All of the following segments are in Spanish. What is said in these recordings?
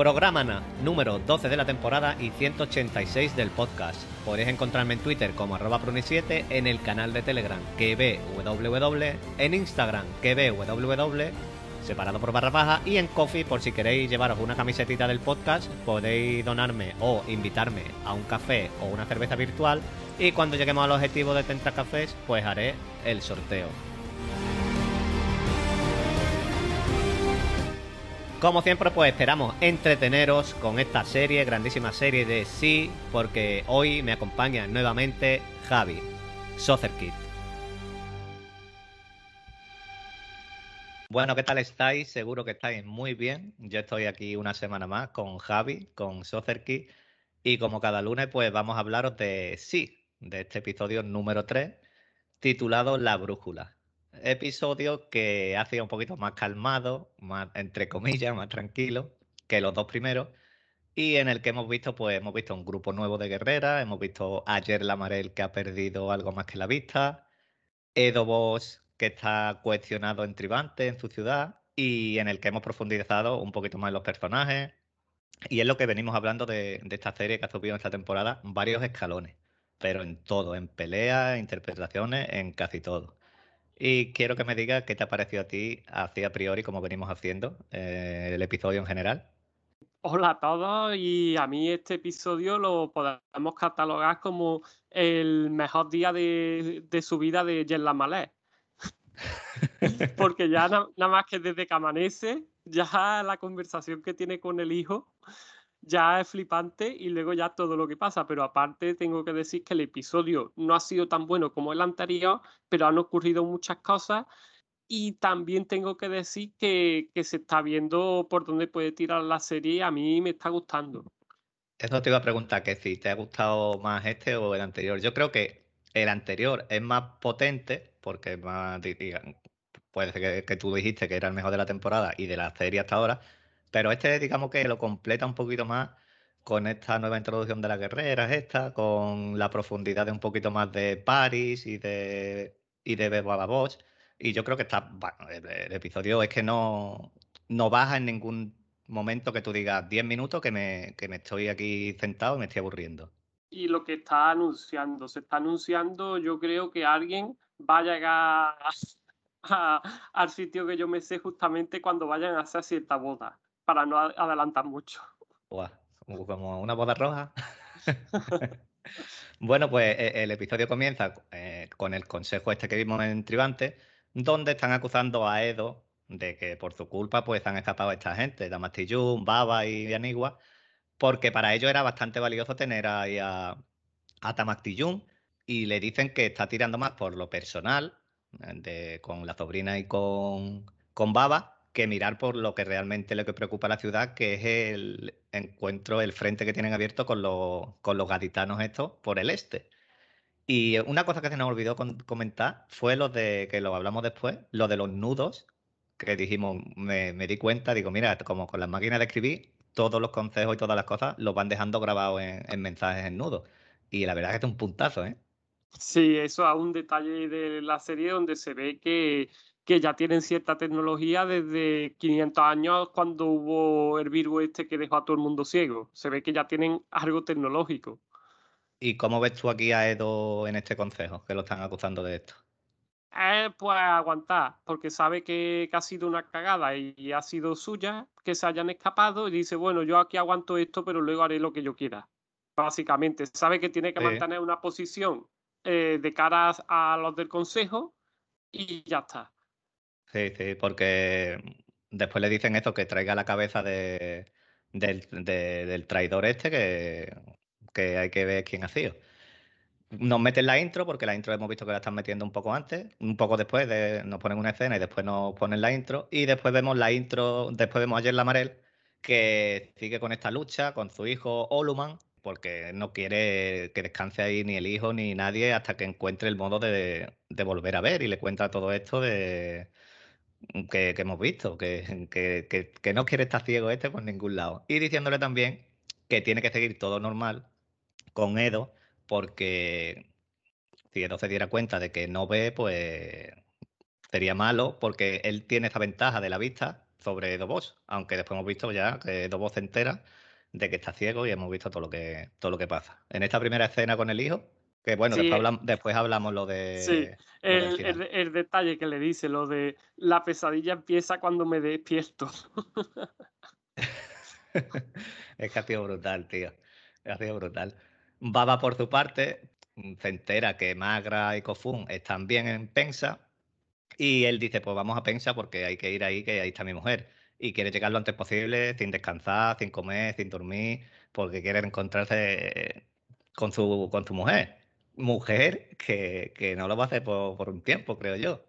Programa número 12 de la temporada y 186 del podcast. Podéis encontrarme en Twitter como arroba pruni7, en el canal de Telegram KBWW, en Instagram KBWW, separado por barra baja, y en Coffee por si queréis llevaros una camisetita del podcast, podéis donarme o invitarme a un café o una cerveza virtual y cuando lleguemos al objetivo de 30 cafés, pues haré el sorteo. Como siempre, pues esperamos entreteneros con esta serie, grandísima serie de Sí, porque hoy me acompaña nuevamente Javi, Soccer Kid. Bueno, ¿qué tal estáis? Seguro que estáis muy bien. Yo estoy aquí una semana más con Javi, con Soccer Kid, y como cada lunes, pues vamos a hablaros de Sí, de este episodio número 3, titulado La Brújula episodio que ha sido un poquito más calmado, más entre comillas, más tranquilo que los dos primeros. Y en el que hemos visto, pues hemos visto un grupo nuevo de guerreras, hemos visto ayer la Marel que ha perdido algo más que la vista, Edo Boss que está cuestionado en Tribante, en su ciudad, y en el que hemos profundizado un poquito más en los personajes. Y es lo que venimos hablando de, de esta serie que ha subido en esta temporada, varios escalones, pero en todo, en peleas, interpretaciones, en casi todo. Y quiero que me digas qué te ha parecido a ti, así a priori, como venimos haciendo, eh, el episodio en general. Hola a todos y a mí este episodio lo podemos catalogar como el mejor día de, su vida de Jen Malé. Porque ya nada más que desde que amanece, ya la conversación que tiene con el hijo ya es flipante y luego ya todo lo que pasa. Pero aparte tengo que decir que el episodio no ha sido tan bueno como el anterior, pero han ocurrido muchas cosas. Y también tengo que decir que, se está viendo por dónde puede tirar la serie. A mí me está gustando. Eso te iba a preguntar, que si te ha gustado más este o el anterior. Yo creo que el anterior es más potente, porque más, puede ser que, que, tú dijiste que era el mejor de la temporada y de la serie hasta ahora, pero este, digamos que lo completa un poquito más con esta nueva introducción de las guerreras, esta, con la profundidad de un poquito más de Paris y de, y de Beba Bosch. Y yo creo que está, bueno, el, episodio es que no, no baja en ningún momento que tú digas 10 minutos que me, que me estoy aquí sentado y me estoy aburriendo. Y lo que está anunciando, se está anunciando, yo creo que alguien va a llegar al sitio que yo me sé justamente cuando vayan a hacer cierta boda para no adelantar mucho. como una boda roja. bueno, pues e, el episodio comienza eh, con el consejo este que vimos en Tribante, donde están acusando a Edo de que por su culpa pues han escapado esta gente, Damastillum, Baba y Anigua, porque para ellos era bastante valioso tener ahí a, a y le dicen que está tirando más por lo personal, con la sobrina y con, con Baba, que mirar por lo que realmente que preocupa a la ciudad, que es el encuentro, el frente que tienen abierto con los, con los gaditanos estos por el este. Y una cosa que se nos olvidó comentar fue lo de, que lo hablamos después, lo de los nudos, que dijimos, me, di cuenta, digo, mira, como con las máquinas de escribir, todos los consejos y todas las cosas los van dejando grabados en, en mensajes en nudos. Y la verdad es que es un puntazo, ¿eh? Sí, eso es un detalle de la serie donde se ve que que ya tienen cierta tecnología desde 500 años cuando hubo el virus este que dejó a todo el mundo ciego. Se ve que ya tienen algo tecnológico. ¿Y cómo ves tú aquí a Edo en este consejo, que lo están acusando de esto? Eh, pues aguantar, porque sabe que, ha sido una cagada y, ha sido suya, que se hayan escapado y dice, bueno, yo aquí aguanto esto, pero luego haré lo que yo quiera. Básicamente, sabe que tiene que mantener una posición eh, de cara a los del consejo y ya está. Sí, sí, porque después le dicen esto, que traiga la cabeza de, del, traidor este, que, que hay que ver quién ha sido. Nos meten la intro, porque la intro hemos visto que la están metiendo un poco antes, un poco después, de, nos ponen una escena y después nos ponen la intro, y después vemos la intro, después vemos ayer la Marel, que sigue con esta lucha con su hijo Oluman, porque no quiere que descanse ahí ni el hijo ni nadie hasta que encuentre el modo de, volver a ver y le cuenta todo esto de que, hemos visto, que, que, no quiere estar ciego este por ningún lado. Y diciéndole también que tiene que seguir todo normal con Edo, porque si Edo se diera cuenta de que no ve, pues sería malo, porque él tiene esa ventaja de la vista sobre Dobos, aunque después hemos visto ya que Dobos se entera de que está ciego y hemos visto todo lo que, todo lo que pasa. En esta primera escena con el hijo, que bueno, después, hablamos, lo de... Sí, el, detalle que le dice, lo de la pesadilla empieza cuando me despierto. es que ha sido brutal, tío. Ha sido brutal. Baba, por su parte, se entera que Magra y Kofun están bien en Pensa y él dice, pues vamos a Pensa porque hay que ir ahí, que ahí está mi mujer y quiere llegar lo antes posible, sin descansar, sin comer, sin dormir, porque quiere encontrarse con su, con su mujer. Mujer que, que no lo va a hacer por, por, un tiempo, creo yo.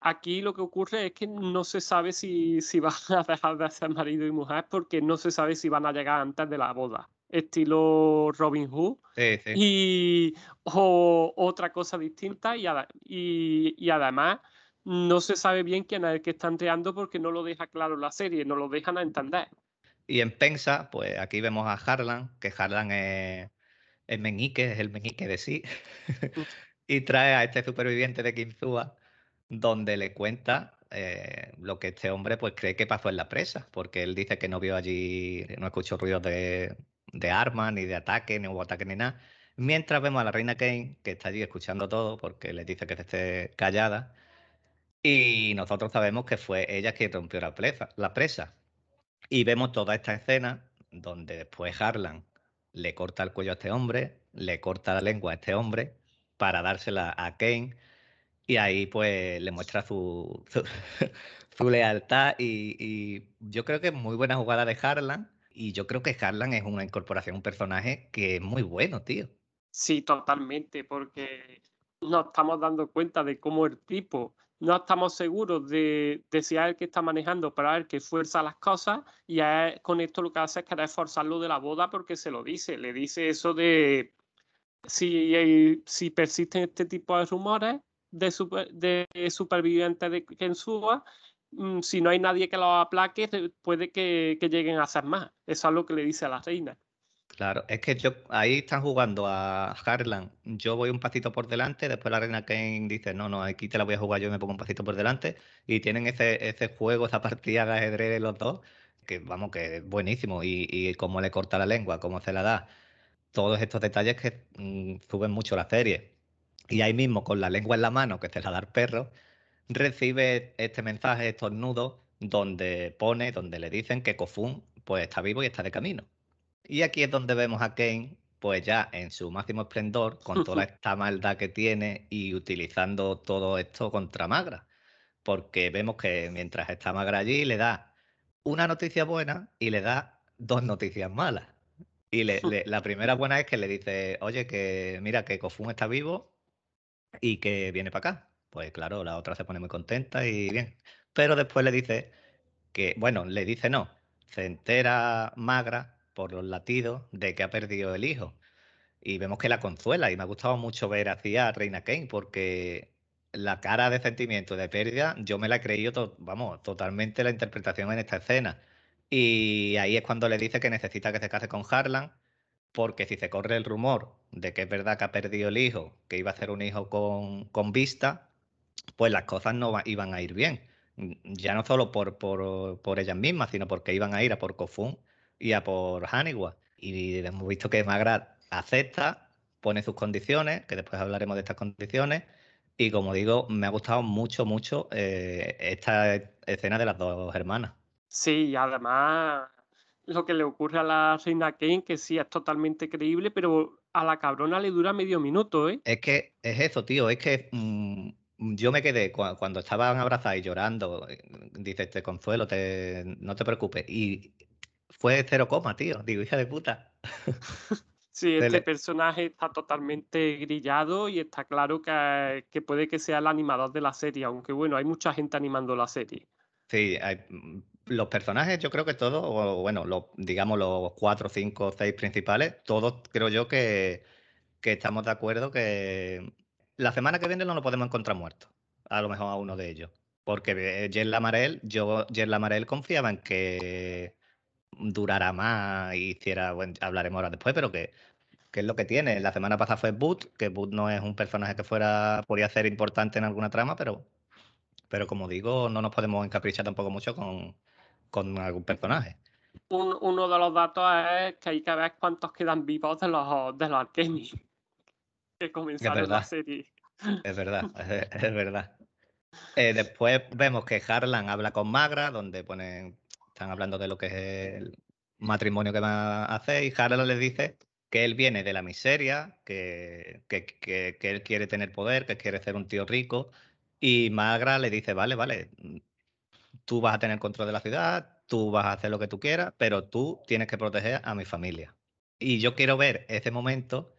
Aquí lo que ocurre es que no se sabe si, si van a dejar de ser marido y mujer porque no se sabe si van a llegar antes de la boda estilo Robin Hood. Sí, sí. Y o, otra cosa distinta y, y, y, además no se sabe bien quién es el que está entreando porque no lo deja claro la serie, no lo dejan a entender. Y en Pensa, pues aquí vemos a Harlan, que Harlan es el meñique, es el meñique de sí, y trae a este superviviente de Kinzua, donde le cuenta eh, lo que este hombre pues cree que pasó en la presa, porque él dice que no vio allí, no escuchó ruidos de, de armas, ni de ataque, ni hubo ataque, ni nada. Mientras vemos a la reina Kane, que está allí escuchando todo, porque le dice que se esté callada, y nosotros sabemos que fue ella quien rompió la presa, la presa. Y vemos toda esta escena donde después Harlan le corta el cuello a este hombre, le corta la lengua a este hombre para dársela a Kane y ahí pues le muestra su, su, lealtad y, y, yo creo que es muy buena jugada de Harlan y yo creo que Harlan es una incorporación, un personaje que es muy bueno, tío. Sí, totalmente, porque nos estamos dando cuenta de cómo el tipo no estamos seguros de, si es el que está manejando, es el que fuerza las cosas y con esto lo que hace es querer forzarlo de la boda porque se lo dice, le dice eso de si, si persisten este tipo de rumores de, de supervivientes de Kensua, mm, si no hay nadie que lo aplaque, puede que, que lleguen a hacer más. Eso es lo que le dice a la reina. Claro, es que yo ahí están jugando a Harlan. Yo voy un pasito por delante, después la reina Kane dice, no, no, aquí te la voy a jugar yo y me pongo un pasito por delante. Y tienen ese, ese juego, esa partida de ajedrez de los dos, que vamos, que es buenísimo. Y, y cómo le corta la lengua, cómo se la da. Todos estos detalles que mm, suben mucho la serie. Y ahí mismo, con la lengua en la mano, que se la da el perro, recibe este mensaje, estos nudos, donde pone, donde le dicen que Kofun pues está vivo y está de camino. Y aquí es donde vemos a Kane, pues ya en su máximo esplendor, con toda esta maldad que tiene y utilizando todo esto contra Magra. Porque vemos que mientras está Magra allí, le da una noticia buena y le da dos noticias malas. Y la primera buena es que le dice, oye, que mira, que Kofun está vivo y que viene para acá. Pues claro, la otra se pone muy contenta y bien. Pero después le dice que, bueno, le dice no. Se entera Magra por los latidos de que ha perdido el hijo. Y vemos que la consuela y me ha gustado mucho ver así a Reina Kane porque la cara de sentimiento de pérdida yo me la he creído, vamos, totalmente la interpretación en esta escena. Y ahí es cuando le dice que necesita que se case con Harlan porque si se corre el rumor de que es verdad que ha perdido el hijo, que iba a ser un hijo con, con vista, pues las cosas no iban a ir bien. Ya no solo por, por, por ellas mismas, sino porque iban a ir a por Kofun y a por Haniwa. Y hemos visto que Magra acepta, pone sus condiciones, que después hablaremos de estas condiciones. Y como digo, me ha gustado mucho, mucho eh, esta escena de las dos hermanas. Sí, y además lo que le ocurre a la reina Kane, que sí es totalmente creíble, pero a la cabrona le dura medio minuto, ¿eh? Es que es eso, tío, es que mm, yo me quedé cuando estaban abrazadas y llorando, eh, dice, te consuelo, te, no te preocupes. Y fue cero coma, tío. Digo, hija de puta. Sí, este personaje está totalmente grillado y está claro que, puede que sea el animador de la serie, aunque bueno, hay mucha gente animando la serie. Sí, mm, los personajes, yo creo que todos, o bueno, los, digamos los cuatro, cinco, seis principales, todos creo yo que, que estamos de acuerdo que la semana que viene no lo podemos encontrar muerto. A lo mejor a uno de ellos. Porque Jen Lamarel, yo Jen Lamarel confiaba en que durara más y hiciera, bueno, hablaremos ahora después, pero que, que, es lo que tiene. La semana pasada fue Boot, que Boot no es un personaje que fuera, podría ser importante en alguna trama, pero, pero como digo, no nos podemos encaprichar tampoco mucho con, con algún personaje. uno de los datos es que hay que ver cuántos quedan vivos de los, de los que comenzaron la serie. Es verdad, es, verdad. Eh, después vemos que Harlan habla con Magra, donde ponen, están hablando de lo que es el matrimonio que va a hacer, y Harlan les dice que él viene de la miseria, que, que, que, él quiere tener poder, que quiere ser un tío rico, y Magra le dice, vale, vale, tú vas a tener control de la ciudad, tú vas a hacer lo que tú quieras, pero tú tienes que proteger a mi familia. Y yo quiero ver ese momento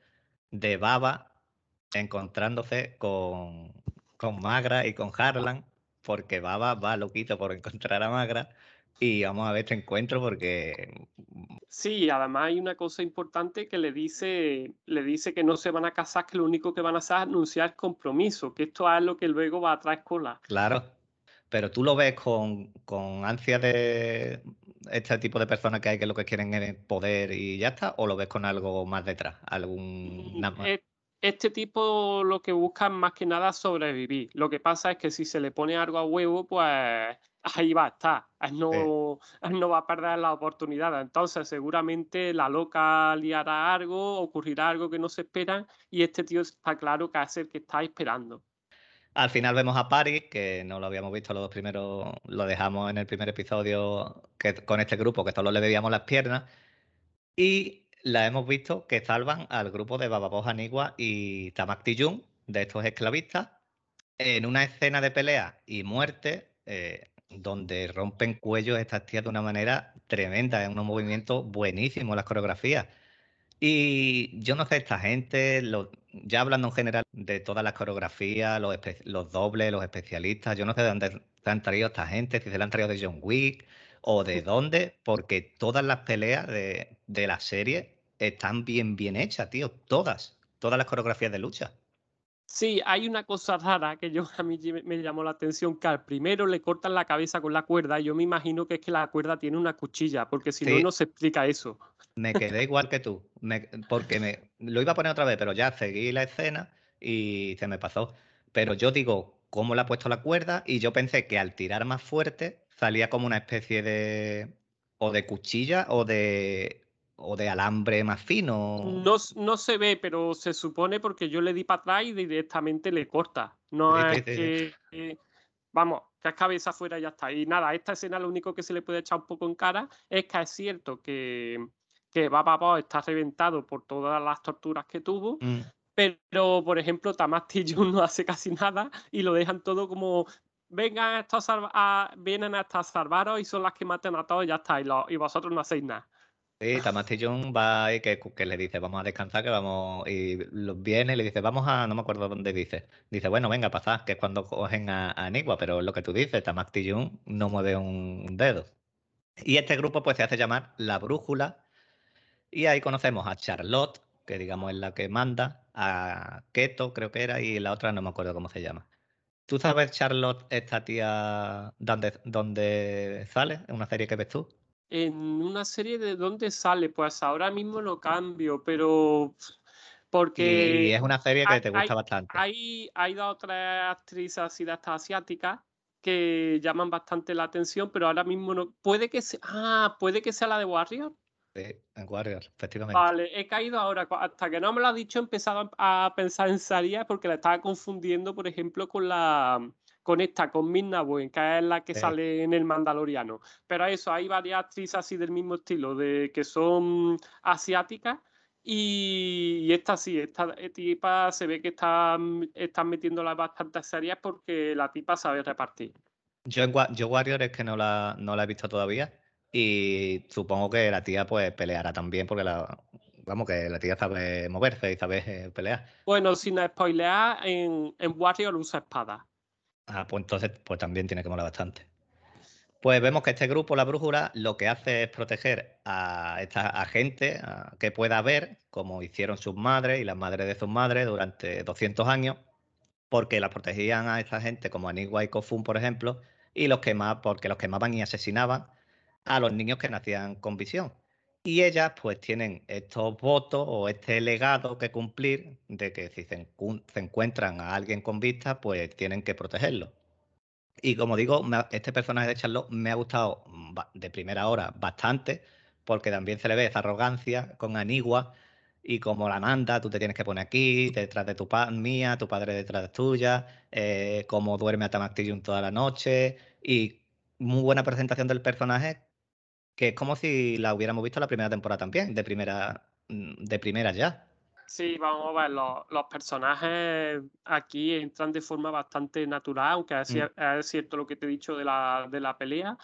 de Baba encontrándose con, con Magra y con Harlan, porque Baba va loquito por encontrar a Magra. Y vamos a ver este encuentro porque. Sí, además hay una cosa importante que le dice, le dice que no se van a casar, que lo único que van a hacer es anunciar compromiso, que esto es lo que luego va a traer cola. Claro, pero tú lo ves con, con ansia de este tipo de personas que hay que lo que quieren es poder y ya está, o lo ves con algo más detrás, algún este tipo lo que busca más que nada sobrevivir. Lo que pasa es que si se le pone algo a huevo, pues ahí va a estar. no, no va a perder la oportunidad. Entonces, seguramente la loca liará algo, ocurrirá algo que no se esperan, y este tío está claro que es el que está esperando. Al final vemos a Paris, que no lo habíamos visto los dos primeros, lo dejamos en el primer episodio que, con este grupo, que solo le veíamos las piernas. Y la hemos visto que salvan al grupo de Bababoja Anigua y Tamak Tijun, de estos esclavistas, en una escena de pelea y muerte, eh, donde rompen cuellos estas tías de una manera tremenda, es un movimiento buenísimo las coreografías. Y yo no sé, esta gente, ya hablando en general de todas las coreografías, los, los, dobles, los especialistas, yo no sé de dónde se han traído esta gente, si se la han traído de John Wick o de dónde, porque todas las peleas de, de la serie están bien, bien hechas, tío. Todas. Todas las coreografías de lucha. Sí, hay una cosa rara que yo a mí me llamó la atención, que al primero le cortan la cabeza con la cuerda, y yo me imagino que es que la cuerda tiene una cuchilla, porque si no, no se explica eso. Me quedé igual que tú, porque me, lo iba a poner otra vez, pero ya seguí la escena y se me pasó. Pero yo digo, ¿cómo le ha puesto la cuerda? Y yo pensé que al tirar más fuerte salía como una especie de o de cuchilla o de o de alambre más fino. No, no se ve, pero se supone porque yo le di para atrás y directamente le corta. No es que. vamos, que es cabeza afuera y ya está. Y nada, esta escena lo único que se le puede echar un poco en cara es que es cierto que, que Baba está reventado por todas las torturas que tuvo. Mm. Pero, por ejemplo, Tamasti no hace casi nada y lo dejan todo como vengan estos a, vienen hasta salvaros y son las que matan a todos y ya está. Y, y vosotros no hacéis nada. Sí, Tamastillón va y que, le dice, vamos a descansar, que vamos, y viene y le dice, vamos a, no me acuerdo dónde dice, dice, bueno, venga, pasad, que es cuando cogen a, Anigua, pero lo que tú dices, Tamastillón no mueve un dedo. Y este grupo pues se hace llamar La Brújula, y ahí conocemos a Charlotte, que digamos es la que manda, a Keto creo que era, y la otra no me acuerdo cómo se llama. ¿Tú sabes, Charlotte, esta tía, dónde, dónde sale? ¿En una serie que ves tú? En una serie de dónde sale, pues ahora mismo lo cambio, pero porque... Y es una serie que te gusta bastante. Hay, hay dos o tres actrices así de estas asiáticas que llaman bastante la atención, pero ahora mismo no. Puede que sea. Ah, puede que sea la de Warrior. Sí, en Warrior, efectivamente. Vale, he caído ahora. Hasta que no me lo ha dicho, he empezado a pensar en Saria porque la estaba confundiendo, por ejemplo, con la conecta con Midna que es la que sale en el Mandaloriano. Pero eso, hay varias actrices así del mismo estilo, de que son asiáticas. Y, esta sí, esta tipa se ve que están, están metiéndola bastantes series porque la tipa sabe repartir. Yo, en, yo Warrior es que no la, no la he visto todavía. Y supongo que la tía pues peleará también porque la, vamos, que la tía sabe moverse y sabe eh, pelear. Bueno, sin spoilear, en, en Warrior usa espada. Ah, pues entonces pues también tiene que molar bastante. Pues vemos que este grupo, la brújula, lo que hace es proteger a esta gente que pueda ver, como hicieron sus madres y las madres de sus madres durante 200 años, porque la protegían a esta gente como Anigua y Kofun, por ejemplo, y los quemaban, porque los quemaban y asesinaban a los niños que nacían con visión. Y ellas pues tienen estos votos o este legado que cumplir de que si se, encuentran a alguien con vista, pues tienen que protegerlo. Y como digo, este personaje de Charlotte me ha gustado de primera hora bastante, porque también se le ve esa arrogancia con Anigua y como la manda, tú te tienes que poner aquí, detrás de tu padre mía, tu padre detrás de tuya, eh, como duerme a Tamartillum toda la noche, y muy buena presentación del personaje, que es como si la hubiéramos visto la primera temporada también, de primera, mm, de primera ya. Sí, vamos a ver, los, personajes aquí entran de forma bastante natural, aunque es, mm. cierto lo que te he dicho de la, de la pelea,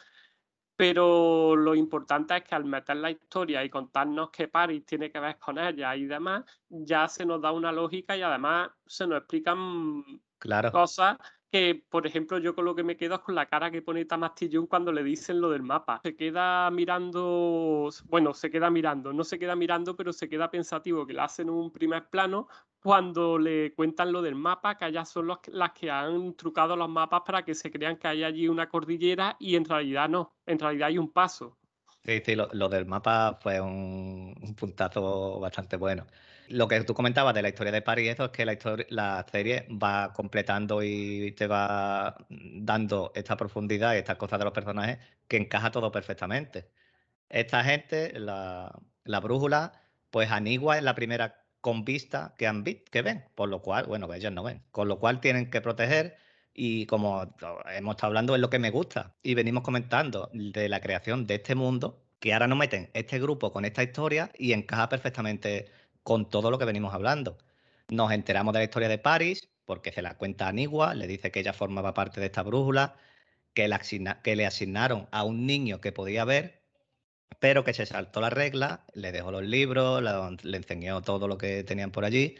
pero lo importante es que al meter la historia y contarnos que Paris tiene que ver con ella y demás, ya se nos da una lógica y además se nos explican claro. cosas que, por ejemplo, yo con lo que me quedo es con la cara que pone Tamastillón cuando le dicen lo del mapa. Se queda mirando, bueno, se queda mirando, no se queda mirando, pero se queda pensativo, que le hacen un primer plano cuando le cuentan lo del mapa, que allá son las que han trucado los mapas para que se crean que hay allí una cordillera y en realidad no, en realidad hay un paso. Sí, sí, lo, del mapa fue un puntazo bastante bueno lo que tú comentabas de la historia de Paris, eso es que la, historia, la serie va completando y te va dando esta profundidad y estas cosas de los personajes que encaja todo perfectamente. Esta gente, la, brújula, pues Anigua es la primera con vista que, han que ven, por lo cual, bueno, ellos no ven, con lo cual tienen que proteger y como hemos estado hablando es lo que me gusta y venimos comentando de la creación de este mundo, que ahora nos meten este grupo con esta historia y encaja perfectamente con todo lo que venimos hablando. Nos enteramos de la historia de Paris, porque se la cuenta Anigua, le dice que ella formaba parte de esta brújula, que le, asignaron a un niño que podía ver, pero que se saltó la regla, le dejó los libros, le enseñó todo lo que tenían por allí,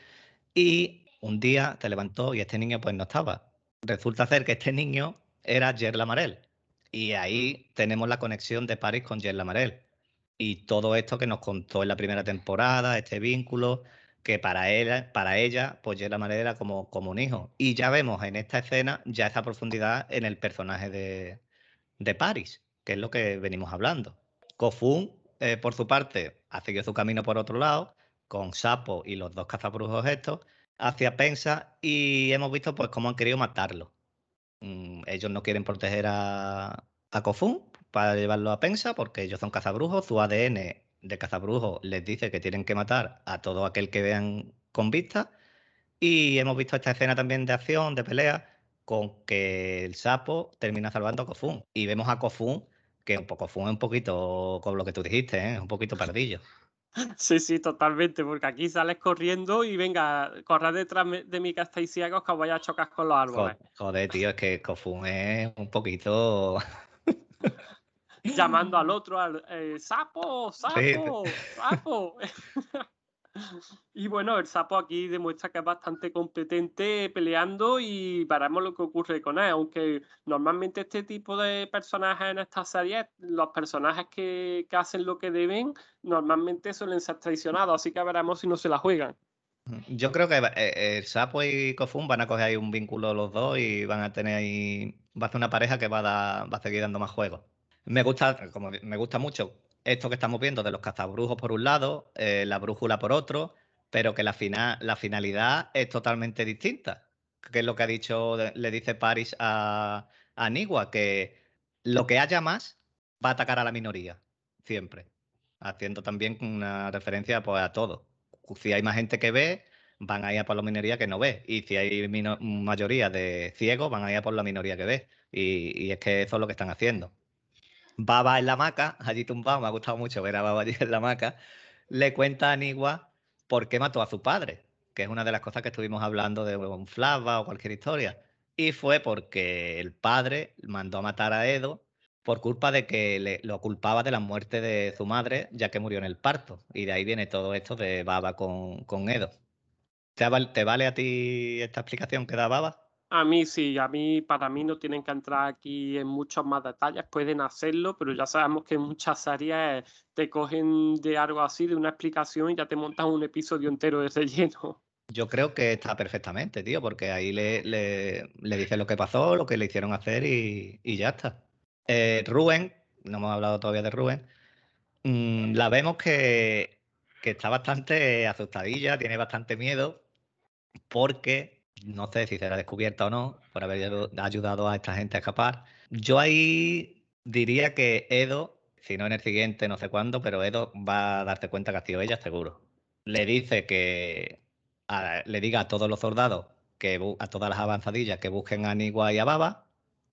y un día se levantó y este niño pues no estaba. Resulta ser que este niño era Jer Lamarel, y ahí tenemos la conexión de Paris con Jer Lamarel y todo esto que nos contó en la primera temporada, este vínculo, que para ella, para ella pues ya la manera como, como un hijo. Y ya vemos en esta escena ya esa profundidad en el personaje de, de Paris, que es lo que venimos hablando. Kofun, eh, por su parte, ha seguido su camino por otro lado, con Sapo y los dos cazabrujos estos, hacia Pensa, y hemos visto pues cómo han querido matarlo. Mm, ellos no quieren proteger a, a Kofun, para llevarlo a Pensa, porque ellos son cazabrujos, su ADN de cazabrujo les dice que tienen que matar a todo aquel que vean con vista. Y hemos visto esta escena también de acción, de pelea, con que el sapo termina salvando a Kofun. Y vemos a Kofun, que Kofun es un poquito con lo que tú dijiste, ¿eh? es un poquito perdillo. Sí, sí, totalmente, porque aquí sales corriendo y venga, corred detrás de estáis ciegos que os voy a chocar con los árboles. Joder, tío, es que Kofun es un poquito llamando al otro, al eh, sapo, sapo, sapo. y bueno, el sapo aquí demuestra que es bastante competente peleando y veremos lo que ocurre con él. Aunque normalmente este tipo de personajes en estas series, los personajes que, que hacen lo que deben, normalmente suelen ser traicionados. Así que veremos si no se la juegan. Yo creo que eh, el Sapo y Kofun van a coger ahí un vínculo los dos y van a tener ahí. Va a ser una pareja que va a, va a seguir dando más juegos. Me gusta, como me gusta mucho esto que estamos viendo de los cazabrujos por un lado, eh, la brújula por otro, pero que la, la finalidad es totalmente distinta. Que es lo que ha dicho, le dice Paris a, a que lo que haya más va a atacar a la minoría, siempre. Haciendo también una referencia pues, a todo. Si hay más gente que ve, van a ir a por la minoría que no ve. Y si hay mayoría de ciegos, van a ir a por la minoría que ve. Y, y es que eso es lo que están haciendo. Baba en la hamaca, allí tumbado, me ha gustado mucho ver a Baba allí en la hamaca, le cuenta a Anigua por qué mató a su padre, que es una de las cosas que estuvimos hablando de un o cualquier historia. Y fue porque el padre mandó a matar a Edo por culpa de que le, lo culpaba de la muerte de su madre, ya que murió en el parto. Y de ahí viene todo esto de Baba con, con Edo. ¿Te, ¿Te, vale a ti esta explicación que da Baba? A mí sí, a mí, para mí no tienen que entrar aquí en muchos más detalles, pueden hacerlo, pero ya sabemos que en muchas series te cogen de algo así, de una explicación y ya te montan un episodio entero de relleno. Yo creo que está perfectamente, tío, porque ahí le, le, le dice lo que pasó, lo que le hicieron hacer y, y ya está. Eh, Rubén, no hemos hablado todavía de Rubén, mmm, la vemos que, que está bastante asustadilla, tiene bastante miedo, porque no sé si será descubierta o no, por haber ayudado a esta gente a escapar. Yo ahí diría que Edo, si no en el siguiente, no sé cuándo, pero Edo va a darte cuenta que ha sido ella, seguro. Le dice que le diga a todos los soldados, que a todas las avanzadillas, que busquen a Nigua y a Baba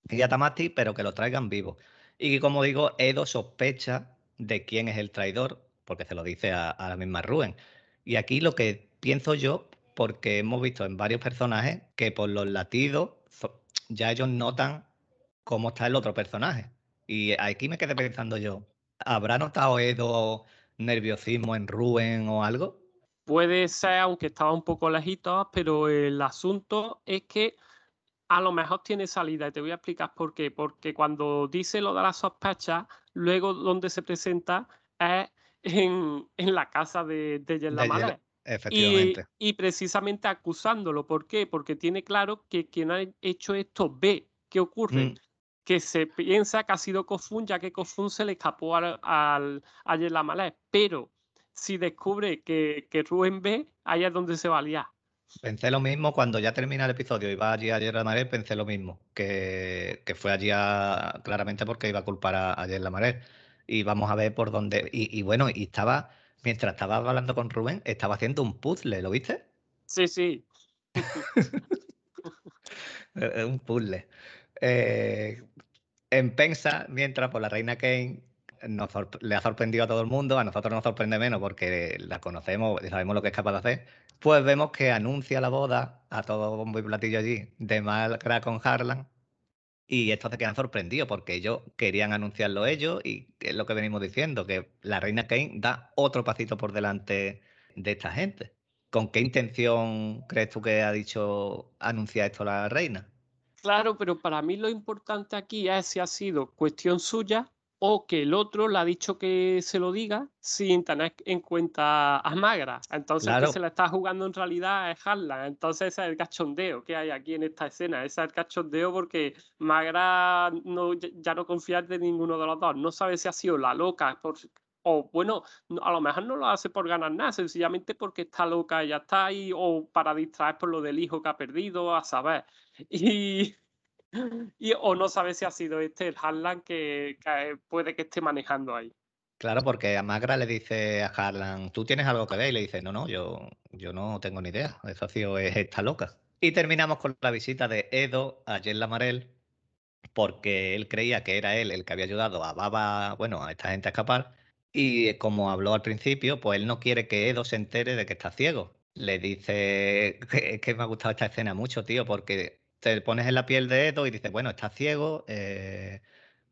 y a Tamati, pero que lo traigan vivos. Y como digo, Edo sospecha de quién es el traidor, porque se lo dice a, a la misma Rubén. Y aquí lo que pienso yo porque hemos visto en varios personajes que por los latidos ya ellos notan cómo está el otro personaje. Y aquí me quedé pensando yo, ¿habrá notado Edo nerviosismo en Rubén o algo? Puede ser, aunque estaba un poco lejito, pero el asunto es que a lo mejor tiene salida y te voy a explicar por qué. Porque cuando dice lo de las sospechas, luego donde se presenta es en, la casa de, de Yelda Efectivamente. Y, precisamente acusándolo. ¿Por qué? Porque tiene claro que quien ha hecho esto ve qué ocurre. Mm. Que se piensa que ha sido Kofun, ya que Kofun se le escapó al, al, a Pero si descubre que, que Rubén ve, ahí es donde se va a liar. Pensé lo mismo cuando ya termina el episodio y va allí a Yerla pensé lo mismo, que, que fue allí claramente porque iba a culpar a, a Yerla Y vamos a ver por dónde. Y, y bueno, y estaba mientras estaba hablando con Rubén, estaba haciendo un puzzle, ¿lo viste? Sí, sí. Es un puzzle. Eh, en Pensa, mientras por la reina Kane nos le ha sorprendido a todo el mundo, a nosotros nos sorprende menos porque la conocemos y sabemos lo que es capaz de hacer, pues vemos que anuncia la boda a todo bombo y platillo allí de Malcra con Harlan y estos se quedan sorprendidos porque ellos querían anunciarlo ellos y es lo que venimos diciendo, que la reina Kane da otro pasito por delante de esta gente. ¿Con qué intención crees tú que ha dicho anunciar esto la reina? Claro, pero para mí lo importante aquí es si ha sido cuestión suya o que el otro le ha dicho que se lo diga sin tener en cuenta a Magra. Entonces, que se la está jugando en realidad es Harlan. Entonces, ese es el cachondeo que hay aquí en esta escena. Ese es el cachondeo porque Magra no, ya no confía de ninguno de los dos. No sabe si ha sido la loca por, o bueno, a lo mejor no lo hace por ganar nada, sencillamente porque está loca y ya está ahí, o para distraer por lo del hijo que ha perdido, a saber. Y, y, o no sabe si ha sido este el Harlan que, puede que esté manejando ahí. Claro, porque a Magra le dice a Harlan, ¿tú tienes algo que ver? Y le dice, no, no, yo, yo no tengo ni idea. Eso ha sido es esta loca. Y terminamos con la visita de Edo a Jen Lamarel, porque él creía que era él el que había ayudado a Baba, bueno, a esta gente a escapar. Y como habló al principio, pues él no quiere que Edo se entere de que está ciego. Le dice que, que me ha gustado esta escena mucho, tío, porque te pones en la piel de Edo y dices, bueno, está ciego, eh,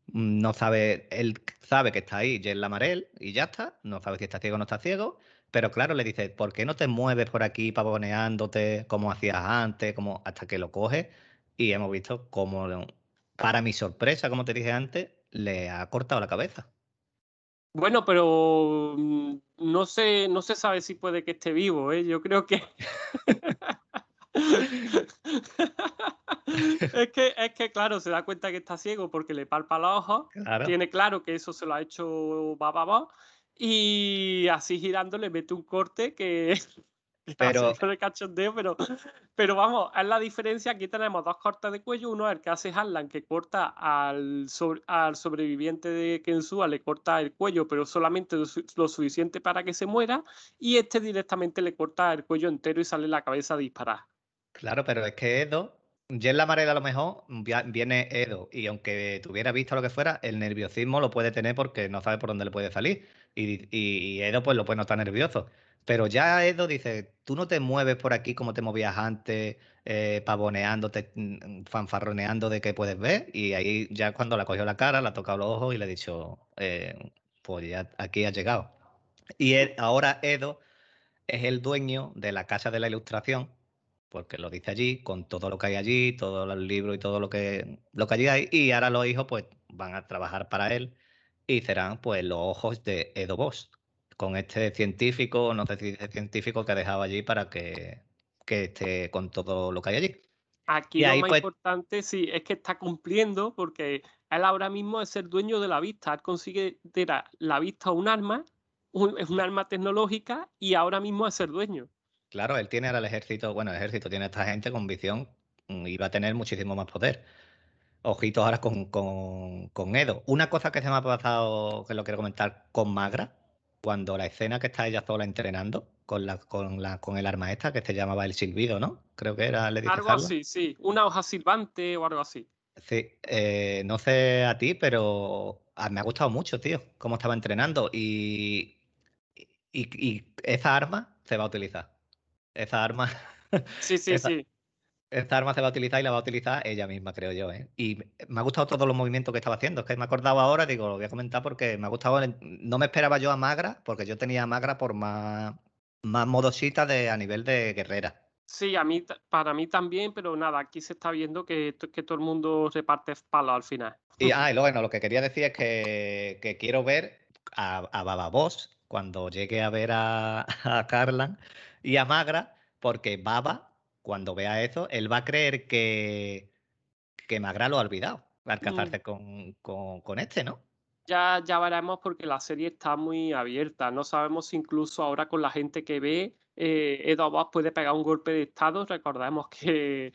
no sabe, él sabe que está ahí Jen Lamarel y ya está, no sabe si está ciego o no está ciego, pero claro, le dices, ¿por qué no te mueves por aquí pavoneándote como hacías antes, como hasta que lo coges? Y hemos visto cómo, para mi sorpresa, como te dije antes, le ha cortado la cabeza. Bueno, pero mm, no sé, no se sabe si puede que esté vivo, ¿eh? Yo creo que es, que, es que, claro, se da cuenta que está ciego porque le palpa los ojos. Tiene claro que eso se lo ha hecho Bababa. Y así girando le mete un corte que. Pero, el cachondeo, pero, pero vamos, es la diferencia. Aquí tenemos dos cortes de cuello. Uno es el que hace Harlan, que corta al, al sobreviviente de Kensua, le corta el cuello, pero solamente lo, suficiente para que se muera. Y este directamente le corta el cuello entero y sale la cabeza disparada. Claro, pero es que Edo, en la a lo mejor viene Edo y aunque tuviera visto lo que fuera, el nerviosismo lo puede tener porque no sabe por dónde le puede salir. Y, Edo pues lo puede notar nervioso. Pero ya Edo dice, tú no te mueves por aquí como te movías antes, eh, pavoneándote, mm, fanfarroneando de que puedes ver. Y ahí ya cuando le ha cogido la cara, le ha tocado los ojos y le ha dicho, eh, pues ya aquí ha llegado. Y ahora Edo es el dueño de la Casa de la Ilustración, porque lo dice allí, con todo lo que hay allí, todos los libros y todo lo que, lo que allí hay, y ahora los hijos pues van a trabajar para él y serán pues los ojos de Edo Boss, con este científico, no sé si es científico que ha dejado allí para que, que esté con todo lo que hay allí. Aquí lo más pues importante sí es que está cumpliendo porque él ahora mismo es el dueño de la vista. Él consigue la vista un arma, es un arma tecnológica y ahora mismo es el dueño. Claro, él tiene ahora el ejército, bueno, el ejército tiene a esta gente con visión mm, y va a tener muchísimo más poder. Ojitos ahora con, con, Edo. Una cosa que se me ha pasado, que lo quiero comentar con Magra, cuando la escena que está ella sola entrenando con la, con la, con el arma esta, que se llamaba el silbido, ¿no? Creo que era, le Algo así, sí, una hoja silbante o algo así. Sí, eh, no sé a ti, pero me ha gustado mucho, tío, cómo estaba entrenando y, y, esa arma se va a utilizar. Esa arma. Sí, sí, sí. Esta arma se va a utilizar y la va a utilizar ella misma, creo yo. ¿eh? Y me ha gustado todos los movimientos que estaba haciendo. Es que me he acordado ahora, digo, lo voy a comentar porque me ha gustado. No me esperaba yo a Magra, porque yo tenía a Magra por más, más modosita de, a nivel de guerrera. Sí, a mí, para mí también, pero nada, aquí se está viendo que, que todo el mundo reparte palos al final. Y, ah, y lo, bueno, lo que quería decir es que, quiero ver a, a Baba Boss cuando llegue a ver a, a Carlan y a Magra, porque Baba, cuando vea eso, él va a creer que, que Magra lo ha olvidado al mm. casarse con, con, este, ¿no? Ya, ya veremos porque la serie está muy abierta. No sabemos si incluso ahora con la gente que ve, eh, Edo puede pegar un golpe de Estado. Recordemos que,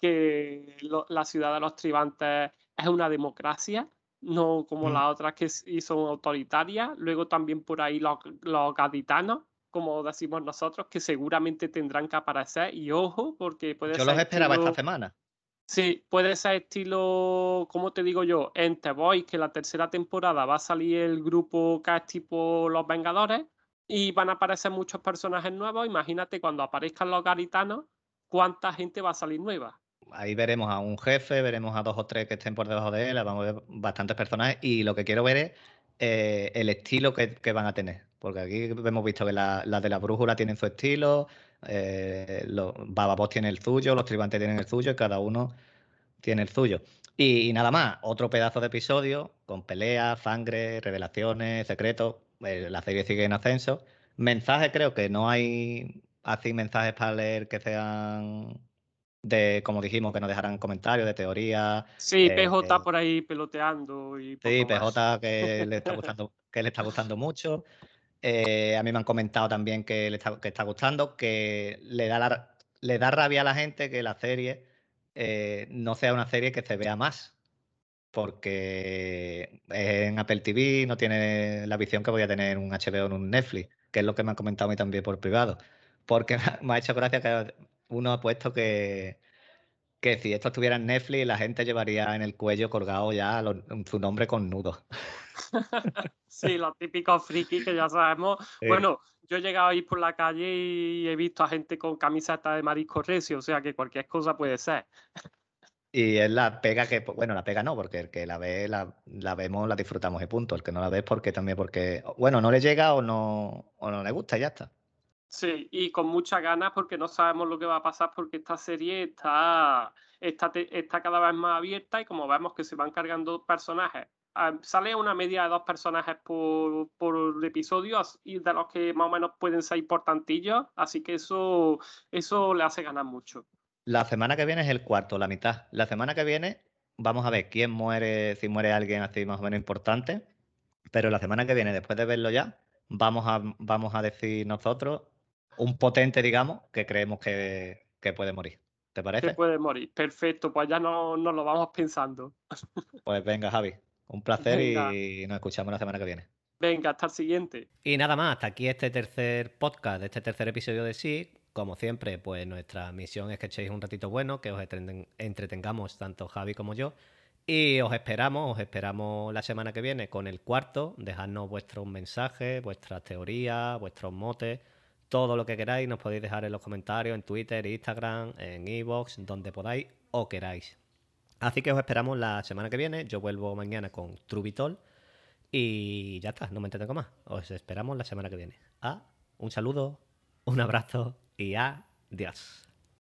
que la ciudad de los tribantes es una democracia no como mm. las otras que son autoritarias. Luego también por ahí los, los gaditanos, como decimos nosotros, que seguramente tendrán que aparecer. Y ojo, porque puede ser. Yo los esperaba esta semana. Sí, puede ser estilo, como te digo yo, en The Voice, que la tercera temporada va a salir el grupo que es tipo Los Vengadores y van a aparecer muchos personajes nuevos. Imagínate cuando aparezcan los gaditanos, cuánta gente va a salir nueva ahí veremos a un jefe, veremos a dos o tres que estén por debajo de él, vamos a ver bastantes personajes y lo que quiero ver es eh, el estilo que, van a tener. Porque aquí hemos visto que las la de la brújula tienen su estilo, eh, los Bababos tienen el suyo, los tribantes tienen el suyo y cada uno tiene el suyo. Y, nada más, otro pedazo de episodio con peleas, sangre, revelaciones, secretos. Eh, la serie sigue en ascenso. Mensajes, creo que no hay así mensajes para leer que sean de, como dijimos, que nos dejaran comentarios de teoría. Sí, eh, PJ por ahí peloteando. Y sí, PJ que le está gustando, que le está gustando mucho. Eh, a mí me han comentado también que le está, que está gustando, que le da, le da rabia a la gente que la serie eh, no sea una serie que se vea más. Porque en Apple TV no tiene la visión que voy a tener un HBO en un Netflix, que es lo que me han comentado a mí también por privado. Porque me ha hecho gracia que uno ha puesto que, que si esto estuviera en Netflix, la gente llevaría en el cuello colgado ya su nombre con nudo. sí, los típicos frikis que ya sabemos. Bueno, yo he llegado a ir por la calle y he visto a gente con camiseta de marisco recio, o sea que cualquier cosa puede ser. Y es la pega que, bueno, la pega no, porque el que la ve, la, vemos, la disfrutamos y punto. El que no la ve es porque también porque, bueno, no le llega o no, o no le gusta y ya está. Sí, y con muchas ganas porque no sabemos lo que va a pasar porque esta serie está, está, está cada vez más abierta y como vemos que se van cargando personajes, ah, sale una media de dos personajes por, por episodio y de los que más o menos pueden ser importantillos, así que eso, eso le hace ganar mucho. La semana que viene es el cuarto, la mitad. La semana que viene vamos a ver quién muere, si muere alguien así más o menos importante, pero la semana que viene, después de verlo ya, vamos a, vamos a decir nosotros un potente, digamos, que creemos que, puede morir. ¿Te parece? Que puede morir. Perfecto, pues ya no, nos lo vamos pensando. Pues venga, Javi. Un placer y nos escuchamos la semana que viene. Venga, hasta el siguiente. Y nada más, hasta aquí este tercer podcast, este tercer episodio de Sí. Como siempre, pues nuestra misión es que echéis un ratito bueno, que os entretengamos tanto Javi como yo. Y os esperamos, os esperamos la semana que viene con el cuarto. Dejadnos vuestros mensajes, vuestras teorías, vuestros motes todo lo que queráis nos podéis dejar en los comentarios, en Twitter, Instagram, en Evox, donde podáis o queráis. Así que os esperamos la semana que viene. Yo vuelvo mañana con Trubitol. Y ya está, no me entretengo más. Os esperamos la semana que viene. Ah, un saludo, un abrazo y adiós.